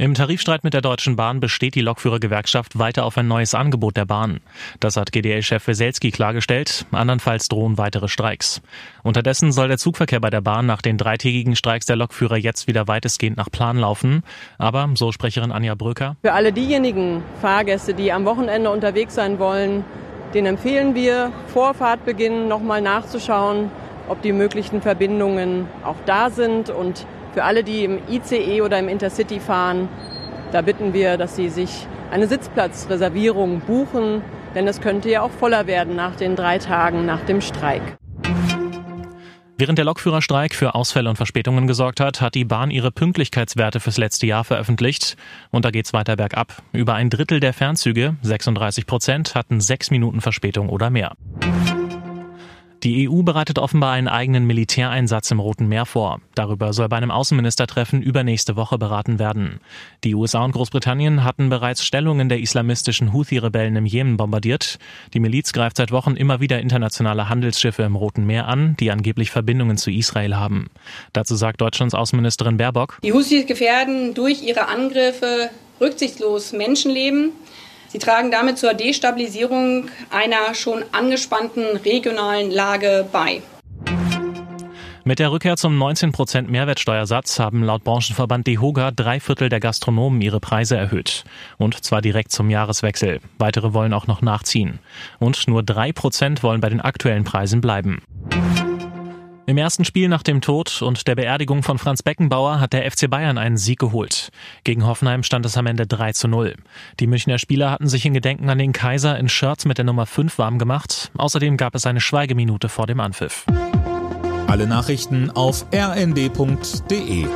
Im Tarifstreit mit der Deutschen Bahn besteht die Lokführergewerkschaft weiter auf ein neues Angebot der Bahn. Das hat GDL-Chef Weselski klargestellt. Andernfalls drohen weitere Streiks. Unterdessen soll der Zugverkehr bei der Bahn nach den dreitägigen Streiks der Lokführer jetzt wieder weitestgehend nach Plan laufen. Aber, so Sprecherin Anja Bröker. Für alle diejenigen Fahrgäste, die am Wochenende unterwegs sein wollen, den empfehlen wir, vor Fahrtbeginn nochmal nachzuschauen, ob die möglichen Verbindungen auch da sind und für alle, die im ICE oder im Intercity fahren, da bitten wir, dass sie sich eine Sitzplatzreservierung buchen, denn es könnte ja auch voller werden nach den drei Tagen nach dem Streik. Während der Lokführerstreik für Ausfälle und Verspätungen gesorgt hat, hat die Bahn ihre Pünktlichkeitswerte fürs letzte Jahr veröffentlicht. Und da geht's weiter bergab. Über ein Drittel der Fernzüge, 36 Prozent, hatten sechs Minuten Verspätung oder mehr. Die EU bereitet offenbar einen eigenen Militäreinsatz im Roten Meer vor. Darüber soll bei einem Außenministertreffen übernächste Woche beraten werden. Die USA und Großbritannien hatten bereits Stellungen der islamistischen Houthi-Rebellen im Jemen bombardiert. Die Miliz greift seit Wochen immer wieder internationale Handelsschiffe im Roten Meer an, die angeblich Verbindungen zu Israel haben. Dazu sagt Deutschlands Außenministerin Baerbock. Die Houthis gefährden durch ihre Angriffe rücksichtslos Menschenleben. Sie tragen damit zur Destabilisierung einer schon angespannten regionalen Lage bei. Mit der Rückkehr zum 19% Mehrwertsteuersatz haben laut Branchenverband DEHOGA drei Viertel der Gastronomen ihre Preise erhöht. Und zwar direkt zum Jahreswechsel. Weitere wollen auch noch nachziehen. Und nur drei Prozent wollen bei den aktuellen Preisen bleiben. Im ersten Spiel nach dem Tod und der Beerdigung von Franz Beckenbauer hat der FC Bayern einen Sieg geholt. Gegen Hoffenheim stand es am Ende 3 zu 0. Die Münchner Spieler hatten sich in Gedenken an den Kaiser in Shirts mit der Nummer 5 warm gemacht. Außerdem gab es eine Schweigeminute vor dem Anpfiff. Alle Nachrichten auf rnd.de